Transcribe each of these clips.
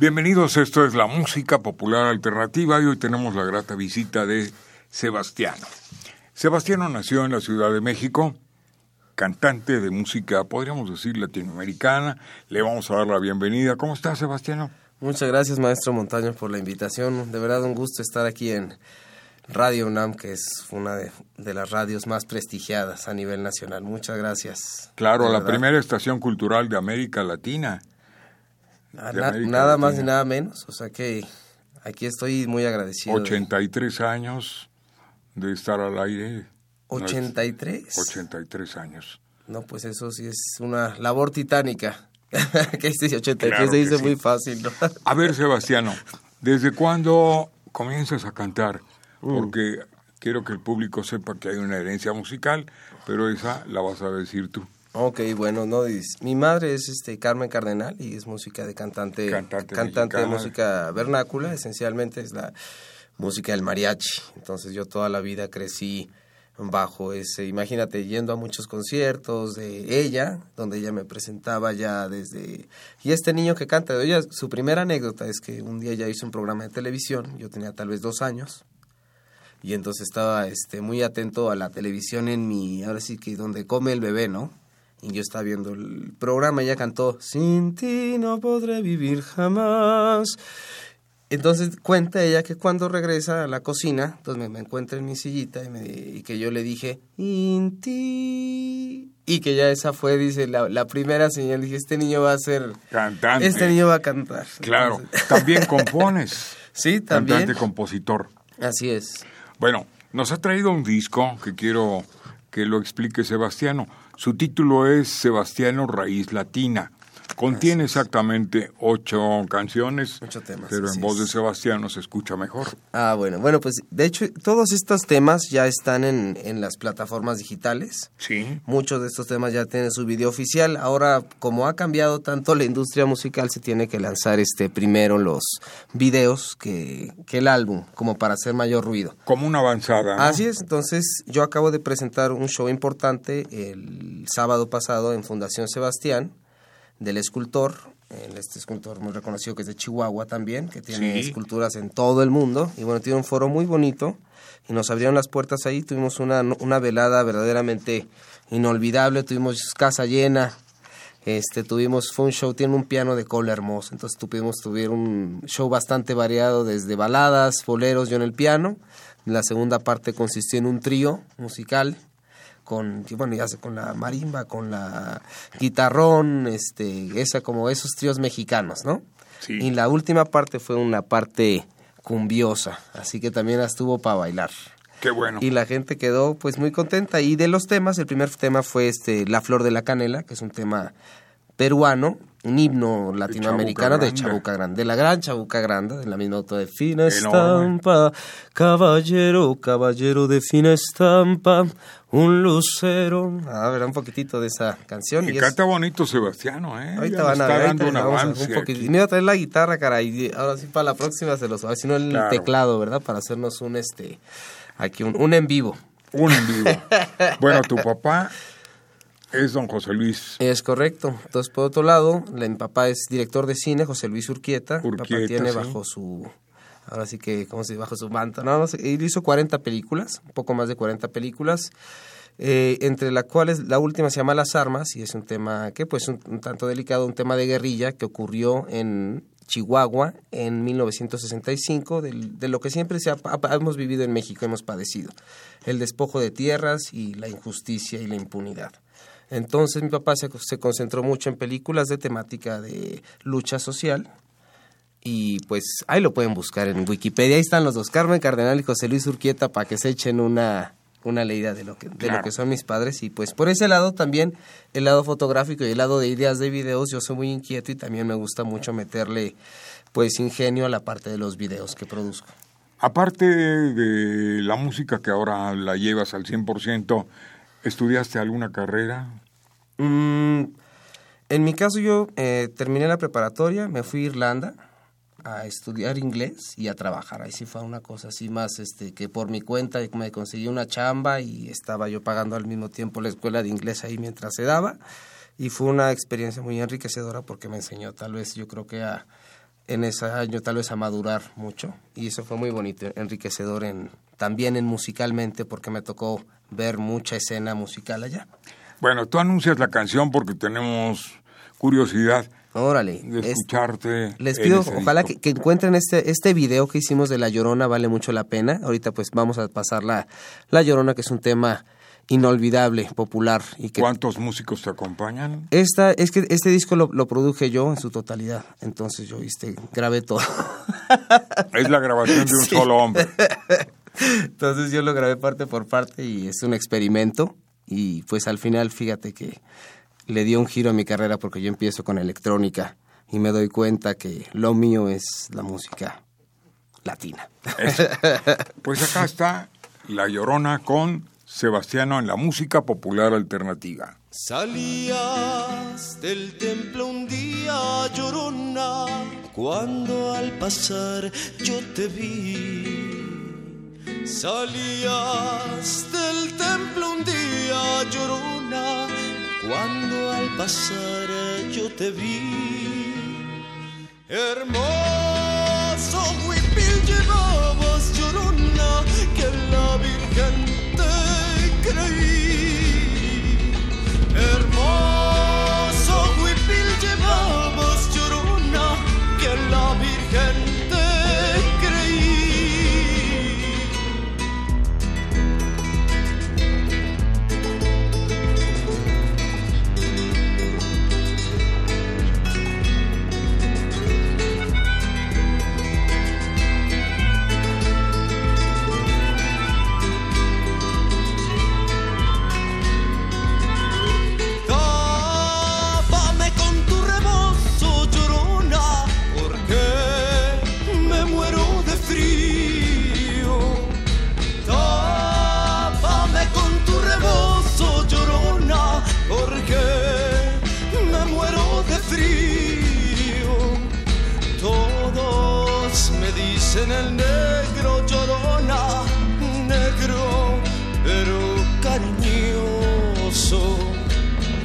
Bienvenidos, esto es la música popular alternativa y hoy tenemos la grata visita de Sebastiano. Sebastiano nació en la Ciudad de México, cantante de música, podríamos decir, latinoamericana. Le vamos a dar la bienvenida. ¿Cómo estás, Sebastiano? Muchas gracias, maestro Montaño, por la invitación. De verdad, un gusto estar aquí en Radio UNAM, que es una de, las radios más prestigiadas a nivel nacional. Muchas gracias. Claro, la primera estación cultural de América Latina. Nada más ni nada menos. O sea que aquí estoy muy agradecido. 83 años de estar al aire. ¿83? 83 años. No, pues eso sí es una labor titánica. que dice 83 se dice muy fácil, ¿no? A ver, Sebastiano, ¿desde cuándo comienzas a cantar? Mm. Porque quiero que el público sepa que hay una herencia musical, pero esa la vas a decir tú. Ok, bueno, no mi madre es este Carmen Cardenal y es música de cantante cantante, cantante de música vernácula, esencialmente es la música del mariachi. Entonces yo toda la vida crecí bajo ese, imagínate, yendo a muchos conciertos de ella, donde ella me presentaba ya desde... Y este niño que canta, ella, su primera anécdota es que un día ella hizo un programa de televisión, yo tenía tal vez dos años, y entonces estaba este, muy atento a la televisión en mi, ahora sí que donde come el bebé, ¿no? Y yo estaba viendo el programa, ella cantó, Sin ti no podré vivir jamás. Entonces cuenta ella que cuando regresa a la cocina, entonces me, encuentra en mi sillita y, que yo le dije, Inti. Y que ya esa fue, dice, la, primera señal. Dije, este niño va a ser... Cantante. Este niño va a cantar. Claro. También compones. sí, también. Cantante, compositor. Así es. Bueno, nos ha traído un disco que quiero que lo explique Sebastiano. Su título es Sebastiano Raíz Latina. Contiene exactamente ocho canciones, ocho temas, pero en voz de Sebastián se escucha mejor. Ah, bueno, bueno, pues de hecho todos estos temas ya están en, en las plataformas digitales. Sí. Muchos de estos temas ya tienen su video oficial. Ahora, como ha cambiado tanto la industria musical, se tiene que lanzar este primero los videos que, que el álbum, como para hacer mayor ruido. Como una avanzada. Así es, entonces yo acabo de presentar un show importante el sábado pasado en Fundación Sebastián del escultor, este escultor muy reconocido que es de Chihuahua también, que tiene esculturas en todo el mundo, y bueno, tiene un foro muy bonito, y nos abrieron las puertas ahí, tuvimos una, una velada verdaderamente inolvidable, tuvimos casa llena, este, tuvimos, fue un show, tiene un piano de cola hermoso, entonces tuvimos, tuvieron un show bastante variado, desde baladas, boleros, yo en el piano, la segunda parte consistió en un trío musical, con bueno ya sé con la marimba con la guitarrón este esa como esos tríos mexicanos no y la última parte fue una parte cumbiosa así que también estuvo para bailar Qué bueno. Y la gente quedó pues muy contenta. Y de los temas, el primer tema fue este La Flor de la Canela, que es un tema peruano, un himno latinoamericano de Chabuca Grande, de la gran Chabuca Grande, de la misma auto de fina estampa, caballero, caballero de fina estampa, un lucero. A ver, un poquitito de esa canción. Y, canta bonito Sebastiano, ¿eh? Ahorita van a ver, dando un avance. Un Me iba a traer la guitarra, caray, ahora sí para la próxima se los a si no el teclado, ¿verdad? Para hacernos un, este, aquí un, un en vivo. Un en vivo. bueno, tu papá es don José Luis. Es correcto. Entonces, por otro lado, mi papá es director de cine, José Luis Urquieta. Urquieta mi papá tiene bajo su, ahora sí que, ¿cómo se dice? Bajo su manto. No, no sé, él hizo 40 películas, un poco más de 40 películas, eh, entre las cuales la última se llama Las Armas, y es un tema que, pues, un, un tanto delicado, un tema de guerrilla que ocurrió en Chihuahua en 1965, de, de lo que siempre se hemos vivido en México, hemos padecido, el despojo de tierras y la injusticia y la impunidad. Entonces mi papá se, se, concentró mucho en películas de temática de lucha social Y pues ahí lo pueden buscar en Wikipedia. Ahí están los dos, Carmen Cardenal y José Luis Urquieta, para que se echen una, una leída de lo, que, de lo que son mis padres. Y pues por ese lado también, el lado fotográfico y el lado de ideas de videos, yo soy muy inquieto y también me gusta mucho meterle pues ingenio a la parte de los videos que produzco. Aparte de la música que ahora la llevas al 100%, ¿estudiaste alguna carrera? Mm, en mi caso yo eh, terminé la preparatoria, me fui a Irlanda a estudiar inglés y a trabajar. Ahí sí fue una cosa así más este que por mi cuenta me conseguí una chamba y estaba yo pagando al mismo tiempo la escuela de inglés ahí mientras se daba y fue una experiencia muy enriquecedora porque me enseñó tal vez yo creo que a en ese año tal vez a madurar mucho y eso fue muy bonito, enriquecedor en también en musicalmente porque me tocó ver mucha escena musical allá. Bueno, tú anuncias la canción porque tenemos curiosidad. Órale. De escucharte. les pido, ojalá que, encuentren este, este video que hicimos de La Llorona, vale mucho la pena. Ahorita pues vamos a pasar la, la Llorona, que es un tema inolvidable, popular. Y que ¿Cuántos músicos te acompañan? Esta, es que este disco lo, lo produje yo en su totalidad, entonces yo este, grabé todo. Es la grabación de un solo hombre. Entonces yo lo grabé parte por parte y es un experimento y pues al final fíjate que le dio un giro a mi carrera porque yo empiezo con electrónica y me doy cuenta que lo mío es la música latina. Pues acá está La Llorona con Sebastiano en la música popular alternativa. Salías del templo un día llorona cuando al pasar yo te vi. Salías del templo un día llorona cuando al pasar yo te vi. Hermoso te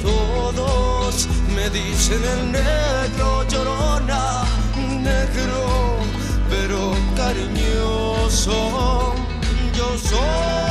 Todos me dicen el negro llorona, negro, pero cariñoso. Yo soy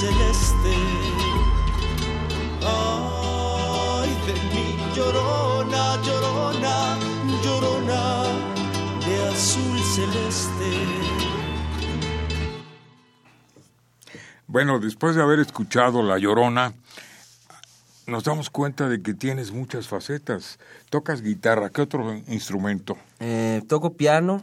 celeste. Ay, de mi llorona, llorona, llorona de azul celeste. Bueno, después de haber escuchado La Llorona, nos damos cuenta de que tienes muchas facetas. Tocas guitarra, ¿qué otro instrumento? Eh, toco piano,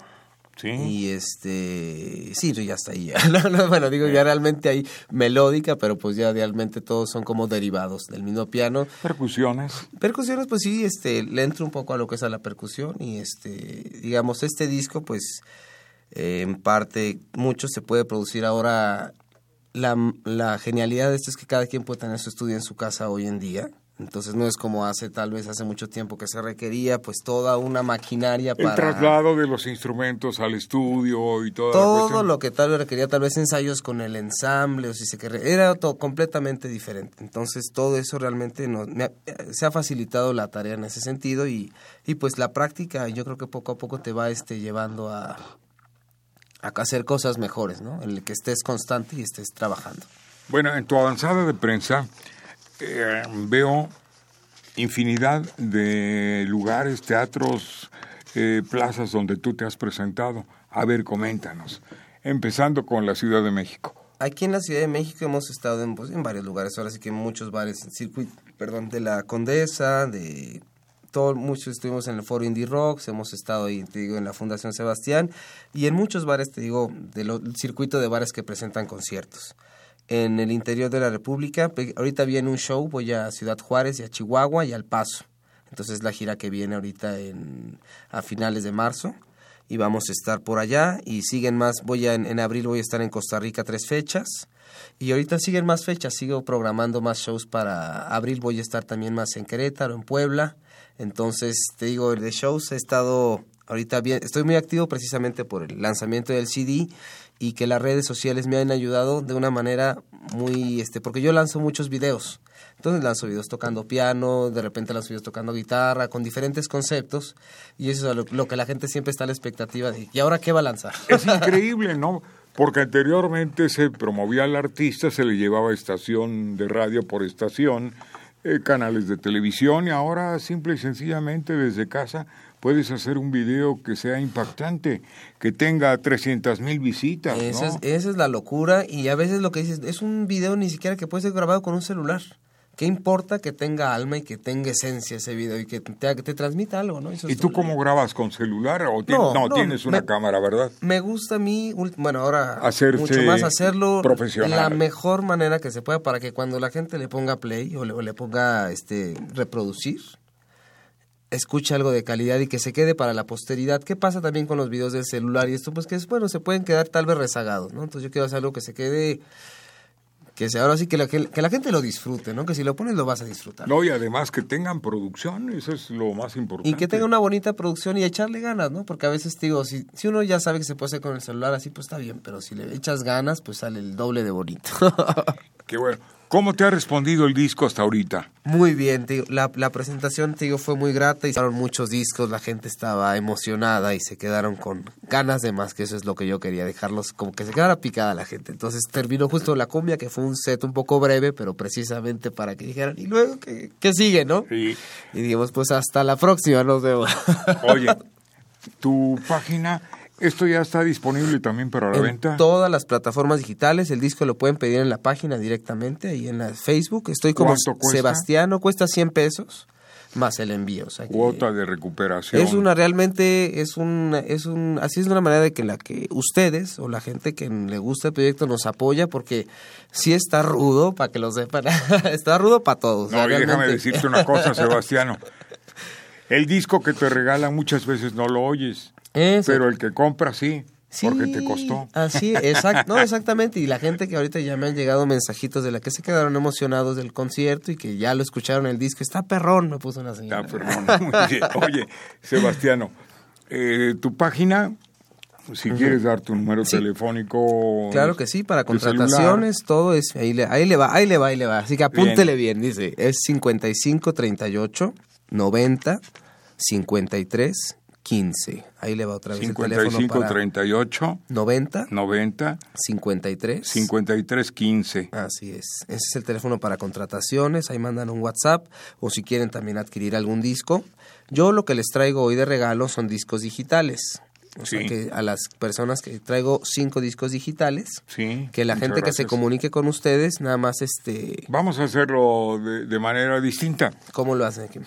Sí. Y este, sí, ya está ahí. ya. No, no, bueno, digo, ya realmente hay melódica, pero pues ya realmente todos son como derivados del mismo piano. Percusiones. Percusiones, pues sí, este, le entro un poco a lo que es a la percusión y este, digamos, este disco, pues, eh, en parte, mucho se puede producir ahora. La, la genialidad de esto es que cada quien puede tener su estudio en su casa hoy en día. Entonces no es como hace tal vez hace mucho tiempo que se requería pues toda una maquinaria El para traslado de los instrumentos al estudio y toda todo lo que tal vez requería tal vez ensayos con el ensamble o si se quería era todo completamente diferente. Entonces todo eso realmente nos, me ha- se ha facilitado la tarea en ese sentido y, y pues la práctica yo creo que poco a poco te va este llevando a a hacer cosas mejores no en el que estés constante y estés trabajando. Bueno, en tu avanzada de prensa eh, veo infinidad de lugares, teatros, eh, plazas donde tú te has presentado. A ver, coméntanos. Empezando con la Ciudad de México. Aquí en la Ciudad de México hemos estado en, pues, varios lugares, ahora sí que en muchos bares, circuito, perdón, de la Condesa, de todo, muchos estuvimos en el Foro Indie Rocks, hemos estado ahí, te digo, en la Fundación Sebastián y en muchos bares, te digo, del circuito de bares que presentan conciertos. En el interior de la República, ahorita viene un show, voy a Ciudad Juárez y a Chihuahua y al Paso. Entonces la gira que viene ahorita en, a finales de marzo. Y vamos a estar por allá. Y siguen más, voy a, en, en abril voy a estar en Costa Rica tres fechas. Y ahorita siguen más fechas, sigo programando más shows para abril, voy a estar también más en Querétaro, en Puebla, entonces te digo, de shows he estado ahorita bien, estoy muy activo precisamente por el lanzamiento del CD y que las redes sociales me han ayudado de una manera muy, este, porque yo lanzo muchos videos. Entonces lanzo videos tocando piano, de repente lanzo videos tocando guitarra, con diferentes conceptos, y eso es lo, lo que la gente siempre está a la expectativa de, ¿y ahora qué va a lanzar? Es increíble, ¿no? Porque anteriormente se promovía al artista, se le llevaba estación de radio por estación, eh, canales de televisión y ahora simple y sencillamente desde casa puedes hacer un video que sea impactante, que tenga 300 mil visitas, Esa, ¿no? es, esa es la locura, y a veces lo que dices, es un video ni siquiera que puede ser grabado con un celular. ¿Qué importa que tenga alma y que tenga esencia ese video y que te, que te transmita algo, ¿no? Eso ¿Y tú cómo grabas con celular? O ti- No, no, no, tienes una me- cámara, ¿verdad? Me gusta a mí, bueno, ahora Hacerse mucho más hacerlo profesional. la mejor manera que se pueda para que cuando la gente le ponga play o le, o le ponga este reproducir, escuche algo de calidad y que se quede para la posteridad. ¿Qué pasa también con los videos del celular y esto? Pues que es bueno, se pueden quedar tal vez rezagados, ¿no? Entonces yo quiero hacer algo que se quede, que sea ahora sí que la, que, que la gente lo disfrute, ¿no? Que si lo pones lo vas a disfrutar. No, y además que tengan producción, eso es lo más importante. Y que tenga una bonita producción y echarle ganas, ¿no? Porque a veces, te digo, si, si uno ya sabe que se puede hacer con el celular así, pues está bien, pero si le echas ganas, pues sale el doble de bonito. Qué bueno. ¿Cómo te ha respondido el disco hasta ahorita? muy bien, te digo, la, la presentación, te digo, fue muy grata, hicieron muchos discos, la gente estaba emocionada y se quedaron con ganas de más, que eso es lo que yo quería, dejarlos como que se quedara picada la gente. Entonces terminó justo la cumbia, que fue un set un poco breve, pero precisamente para que dijeran, y luego, ¿qué, qué sigue, no? Sí. Y dijimos, pues hasta la próxima, nos vemos. Oye, tu página, esto ya está disponible también para la en venta. todas las plataformas digitales. El disco lo pueden pedir en la página directamente, ahí en la Facebook. Estoy como ¿Cuánto cuesta? Sebastiano, cuesta 100 pesos más el envío. o sea que Cuota de recuperación. es una realmente, es un, es un, así es una manera de que la que ustedes o la gente que le gusta el proyecto nos apoya porque sí está rudo, para que lo sepan, está rudo para todos. o No, sea, y déjame decirte una cosa, Sebastiano. El disco que te regalan muchas veces no lo oyes, Eso. pero el que compra sí, porque te costó. Así, exacto, no, exactamente. Y la gente que ahorita ya me han llegado mensajitos de la que se quedaron emocionados del concierto y que ya lo escucharon el disco. Está perrón, me puso una señora. Está bien. Oye, Sebastiano, eh, tu página, si quieres dar tu número Sí. telefónico. Claro que sí, para contrataciones, todo es, ahí le, ahí le va, ahí le va, ahí le va. Así que apúntele bien, dice, es 55 38 90 53 15. Ahí le va otra vez el teléfono 55 para 38 90 90 53 53 15. Así es. Ese es el teléfono para contrataciones. Ahí mandan un WhatsApp o si quieren también adquirir algún disco. Yo lo que les traigo hoy de regalo son discos digitales. O sea que a las personas que traigo cinco discos digitales, Sí. que la gente que se comunique con ustedes, nada más este, Vamos a hacerlo de, de manera distinta. ¿cómo lo hacen aquí?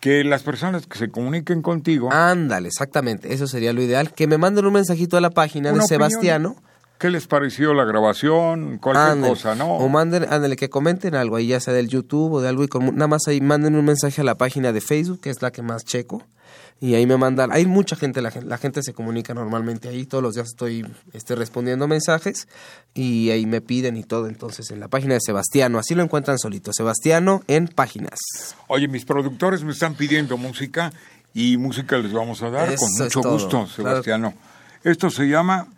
Que las personas que se comuniquen contigo, Ándale, exactamente, eso sería lo ideal. Que me manden un mensajito a la página de opinión. Sebastiano. ¿qué les pareció la grabación? Cualquier Ándale. cosa, ¿no? O manden, ándale, que comenten algo ahí, ya sea del YouTube o de algo, y con- nada más ahí manden un mensaje a la página de Facebook, que es la que más checo, y ahí me mandan, hay mucha gente, la, la gente se comunica normalmente ahí, todos los días estoy este, respondiendo mensajes, y ahí me piden y todo, entonces en la página de Sebastiano, así lo encuentran solito, Sebastiano en páginas. Oye, mis productores me están pidiendo música y música les vamos a dar Eso con mucho gusto, claro. Sebastiano. Esto se llama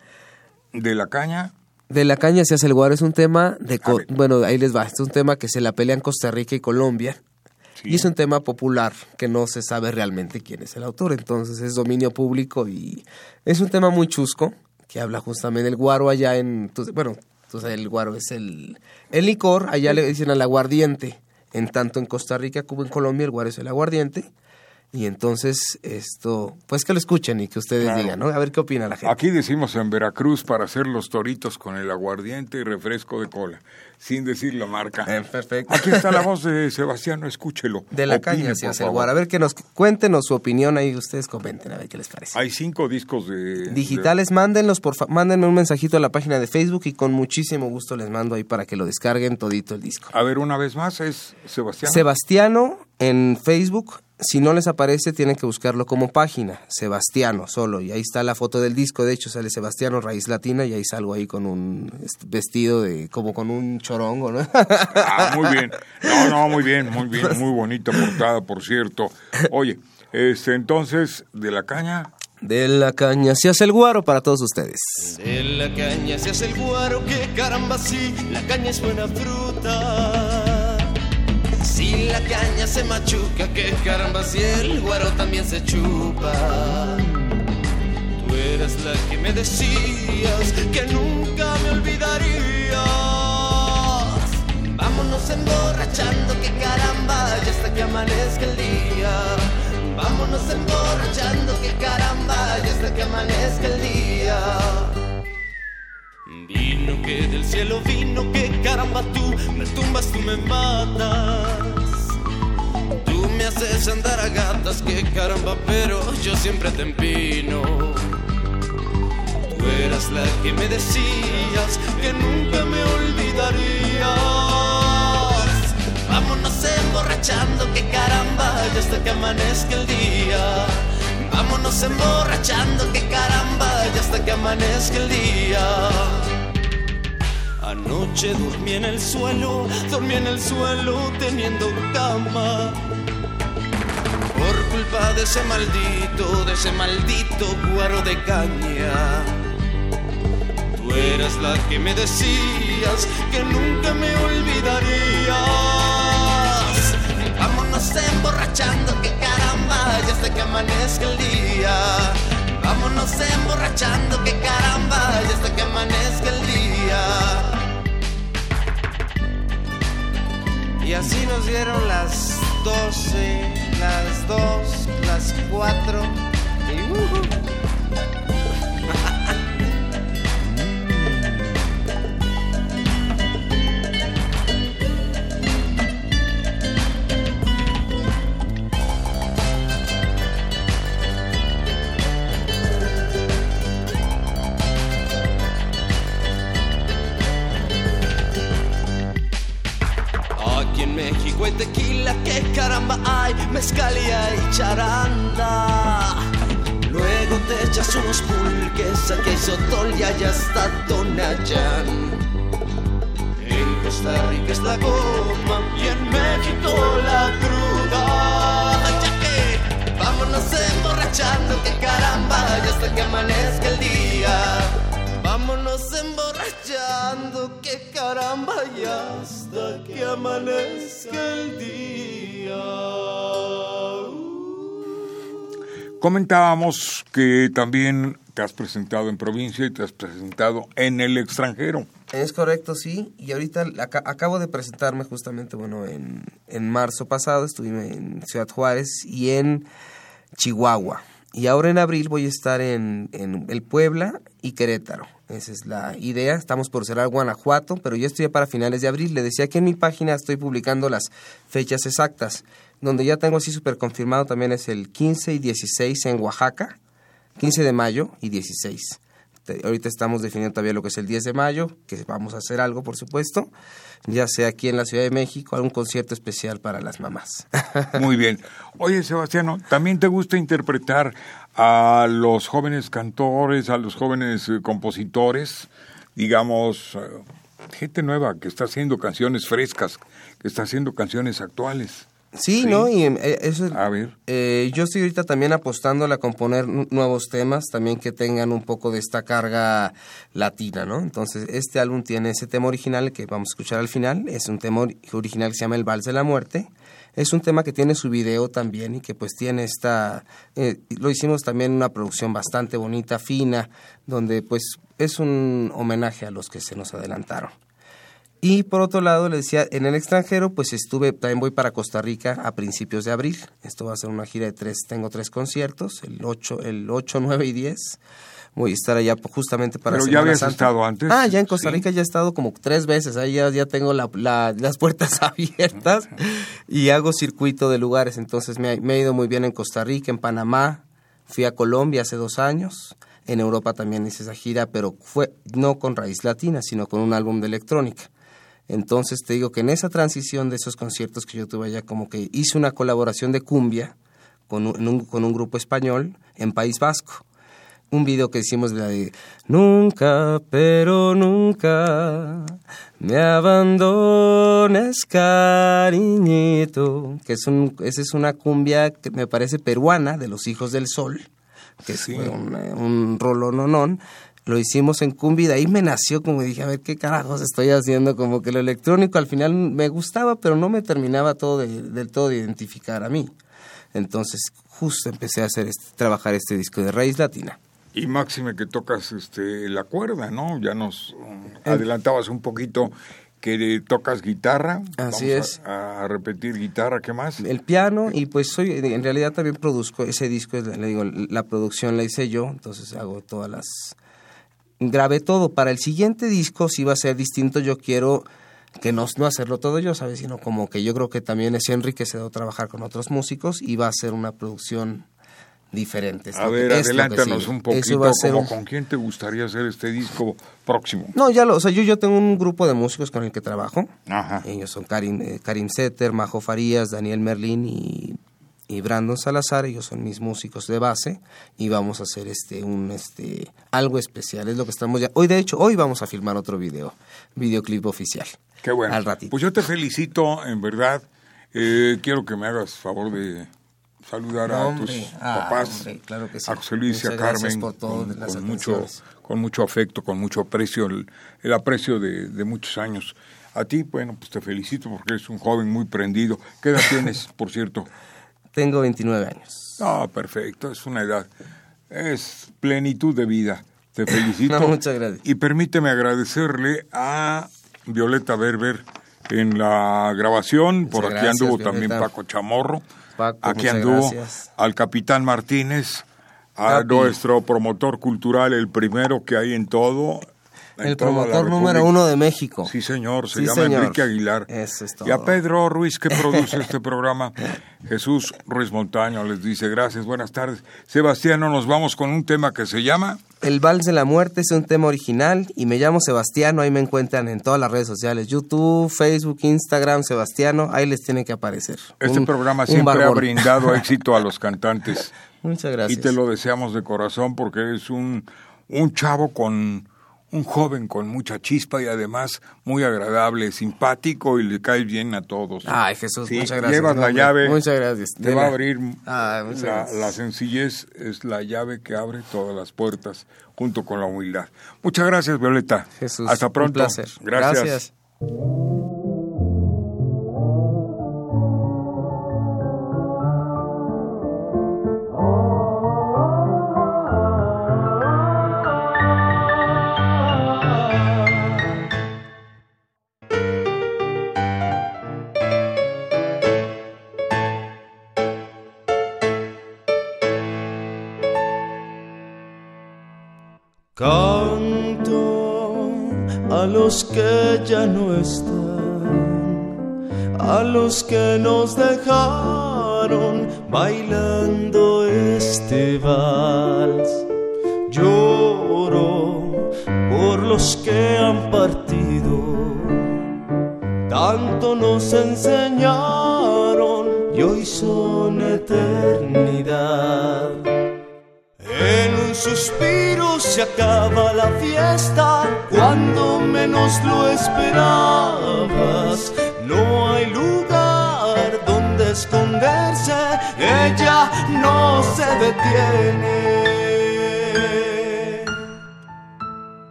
De la Caña. De la caña se hace el guaro es un tema de... bueno, ahí les va. Es un tema que se la pelean Costa Rica y Colombia. Sí. Y es un tema popular que no se sabe realmente quién es el autor. Entonces es dominio público y es un tema muy chusco que habla justamente del guaro allá en... tú- bueno, sabes, el guaro es el, el licor. Allá le dicen al aguardiente. En tanto en Costa Rica como en Colombia el guaro es el aguardiente. Y entonces esto, pues que lo escuchen y que ustedes Claro. digan, ¿no? A ver qué opina la gente. Aquí decimos en Veracruz para hacer los toritos con el aguardiente y refresco de cola, sin decir la marca. Eh, perfecto. Aquí está la voz de Sebastiano, escúchelo. De la Opine, favor. guaro. A ver que nos cuéntenos su opinión ahí, ustedes comenten, a ver qué les parece. Hay cinco discos de... Digitales, mándenlos, por fa- mándenme un mensajito a la página de Facebook y con muchísimo gusto les mando ahí para que lo descarguen todito el disco. A ver, una vez más, es Sebastián. Sebastiano en Facebook, si no les aparece tienen que buscarlo como página, Sebastiano solo, y ahí está la foto del disco, de hecho sale Sebastiano Raíz Latina y ahí salgo ahí con un est- vestido de, como con un chorongo, ¿no? Ah, muy bien. No, no, muy bien, muy bien. Muy bonita portada, por cierto. Oye, este, entonces, de la caña... De la caña se hace el guaro para todos ustedes. De la caña se hace el guaro, que caramba sí, la caña es buena fruta. Si la caña se machuca, que caramba si el guaro también se chupa. Tú eras la que me decías que nunca me olvidarías. Vámonos emborrachando, que caramba, ya hasta que amanezca el día. Vámonos emborrachando, que caramba, ya hasta que amanezca el día. Vino que del cielo vino, que caramba tú me tumbas, tú me matas. Tú me haces andar a gatas, que caramba, pero yo siempre te empino. Tú eras la que me decías que nunca me olvidarías. Vámonos emborrachando, que caramba, ya hasta que amanezca el día. Vámonos emborrachando, que caramba, ya hasta que amanezca el día. Anoche dormí en el suelo, dormí en el suelo teniendo cama. Por culpa de ese maldito, de ese maldito guaro de caña. Tú eras la que me decías que nunca me olvidarías. Vámonos emborrachando, que caramba, ya hasta que amanezca el día. Vámonos emborrachando, que caramba, ya hasta que amanezca el día. Y así nos dieron las 12, las 2, las 4. Y ujú. Hay, mezcal y charanda. Luego te echas unos pulques, aquí hay sotol y está Tonayán. En Costa Rica es la goma y en México la cruda. Caramba, ya hasta que amanezca el día. Comentábamos que también te has presentado en provincia y te has presentado en el extranjero. Es correcto, sí. Y ahorita aca- acabo de presentarme justamente, bueno, en, en marzo pasado estuve en Ciudad Juárez y en Chihuahua. Y ahora en abril voy a estar en, en el Puebla y Querétaro. Esa es la idea. Estamos por cerrar Guanajuato, pero yo estoy para finales de abril. Le decía que en mi página estoy publicando las fechas exactas. donde ya tengo así súper confirmado también es el 15 y 16 en Oaxaca, 15 de mayo y 16. Ahorita estamos definiendo todavía lo que es el 10 de mayo, que vamos a hacer algo, por supuesto, ya sea aquí en la Ciudad de México, algún concierto especial para las mamás. Muy bien. Oye, Sebastiano, ¿también te gusta interpretar a los jóvenes cantores, a los jóvenes eh, compositores, digamos, eh, gente nueva que está haciendo canciones frescas, que está haciendo canciones actuales? Sí, ¿no? Y eh, eso, a ver. Eh, yo estoy ahorita también apostando a componer nuevos temas, también que tengan un poco de esta carga latina, ¿no? Entonces, este álbum tiene ese tema original que vamos a escuchar al final, es un tema original que se llama El Vals de la Muerte. Es un tema que tiene su video también y que pues tiene esta... Eh, lo hicimos también en una producción bastante bonita, fina, donde pues es un homenaje a los que se nos adelantaron. Y por otro lado, le decía, en el extranjero, pues estuve, también voy para Costa Rica a principios de abril. Esto va a ser una gira de tres, tengo tres conciertos, el 8, el 8 9 y 10. Voy a estar allá justamente para Pero ya habías estado antes. Ah, ya en Costa Rica ya he estado como tres veces. Ahí ya, ya tengo la, las puertas abiertas y hago circuito de lugares. Entonces me, me, he ido muy bien en Costa Rica, en Panamá. Fui a Colombia hace dos años. En Europa también hice esa gira, pero fue no con raíz latina, sino con un álbum de electrónica. Entonces te digo que en esa transición de esos conciertos que yo tuve allá, como que hice una colaboración de cumbia con un, con un grupo español en País Vasco. Un video que hicimos de la de Nunca, pero nunca me abandones, cariñito. Que es un, esa es una cumbia que me parece peruana de los Hijos del Sol, que es un, un rolononón lo hicimos en Cumbi, de ahí me nació como dije, a ver qué carajos estoy haciendo, como que lo electrónico al final me gustaba, pero no me terminaba todo del todo de identificar a mí. Entonces, justo empecé a hacer este, trabajar este disco de raíz latina. Y máxime que tocas este la cuerda, ¿no? Ya nos adelantabas un poquito que tocas guitarra. Así es. A, repetir guitarra, ¿qué más? El piano y pues soy, en realidad también produzco ese disco, le digo, la producción la hice yo, entonces hago todas las grabé todo. Para el siguiente disco si va a ser distinto. Yo quiero que no, no hacerlo todo yo, ¿sabes? Sino como que yo creo que también es enriquecedor trabajar con otros músicos y va a ser una producción diferente. A ver, adelántanos un poquito, como con quién te gustaría hacer este disco próximo. No, ya lo, o sea, yo, yo tengo un grupo de músicos con el que trabajo. Ajá. Ellos son Karim, eh, Karim Setter, Majo Farías, Daniel Merlín y y Brandon Salazar, ellos son mis músicos de base y vamos a hacer este un este algo especial, es lo que estamos ya. Hoy de hecho, hoy vamos a filmar otro video, videoclip oficial. Qué bueno. Al ratito. Pues yo te felicito, en verdad. Eh, quiero que me hagas favor de saludar a tus ah, papás, claro que sí. a José Luis y a Carmen, por con, con mucho, con mucho afecto, con mucho aprecio, el, el aprecio de, de, muchos años. A ti, bueno, pues te felicito porque eres un joven muy prendido. ¿Qué edad tienes, por cierto? Tengo 29 años. Ah, perfecto, es una edad, es plenitud de vida. Te felicito. no, muchas gracias. Y permíteme agradecerle a Violeta Berber en la grabación, por aquí anduvo también Paco Chamorro, Paco, aquí anduvo gracias. al capitán Martínez, a nuestro promotor cultural, el primero que hay en todo, el promotor número uno de México. Sí, señor, se Sí, llama señor. Enrique Aguilar. Eso es todo. Y a Pedro Ruiz, que produce este programa, Jesús Ruiz Montaño, les dice gracias, buenas tardes. Sebastián, nos vamos con un tema que se llama... El Vals de la Muerte es un tema original y me llamo Sebastiano, ahí me encuentran en todas las redes sociales, YouTube, Facebook, Instagram, Sebastiano, ahí les tiene que aparecer. Este Un- programa siempre ha brindado éxito a los cantantes. Muchas gracias. Y te lo deseamos de corazón porque eres un, un chavo con... Un joven con mucha chispa y además muy agradable, simpático y le cae bien a todos. Ay, Jesús, Sí, muchas gracias. Llevas la hombre. llave. Muchas gracias. Te va a abrir Ay, muchas la, gracias. la sencillez es la llave que abre todas las puertas junto con la humildad. Muchas gracias, Violeta. Jesús, Hasta un pronto. placer. Gracias. Los que ya no están, a los que nos dejaron bailando este vals. Lloro por los que han partido, tanto nos enseñaron la fiesta cuando menos lo esperabas. No hay lugar donde esconderse, ella no se detiene.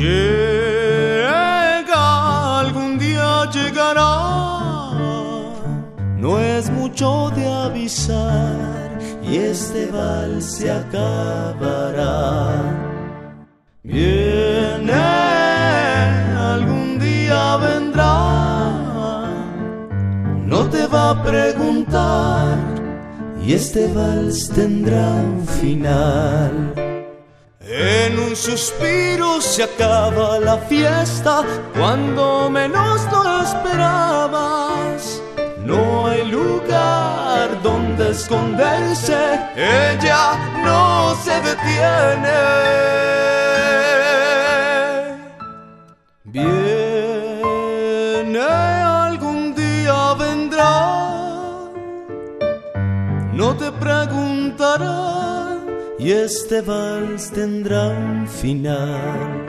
Llega, algún día llegará, no es mucho de avisar y este vals se acabará. Viene, algún día vendrá, no te va a preguntar y este vals tendrá un final. En un suspiro se acaba la fiesta cuando menos lo esperabas. No hay lugar donde esconderse, ella no se detiene. Viene, algún día vendrá, no te preguntará y este vals tendrá un final.